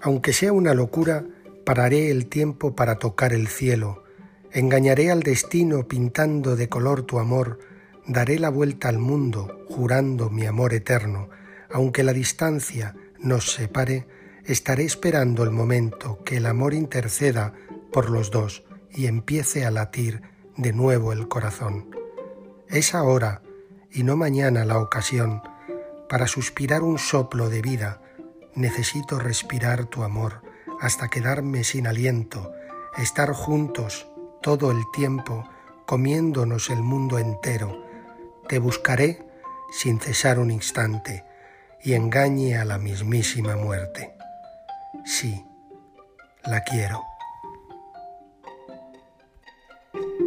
Aunque sea una locura, pararé el tiempo para tocar el cielo, engañaré al destino pintando de color tu amor, daré la vuelta al mundo jurando mi amor eterno, aunque la distancia nos separe, estaré esperando el momento que el amor interceda por los dos y empiece a latir de nuevo el corazón. Es ahora y no mañana la ocasión para suspirar un soplo de vida. Necesito respirar tu amor hasta quedarme sin aliento, estar juntos todo el tiempo, comiéndonos el mundo entero. Te buscaré sin cesar un instante y engañe a la mismísima muerte. Sí, la quiero.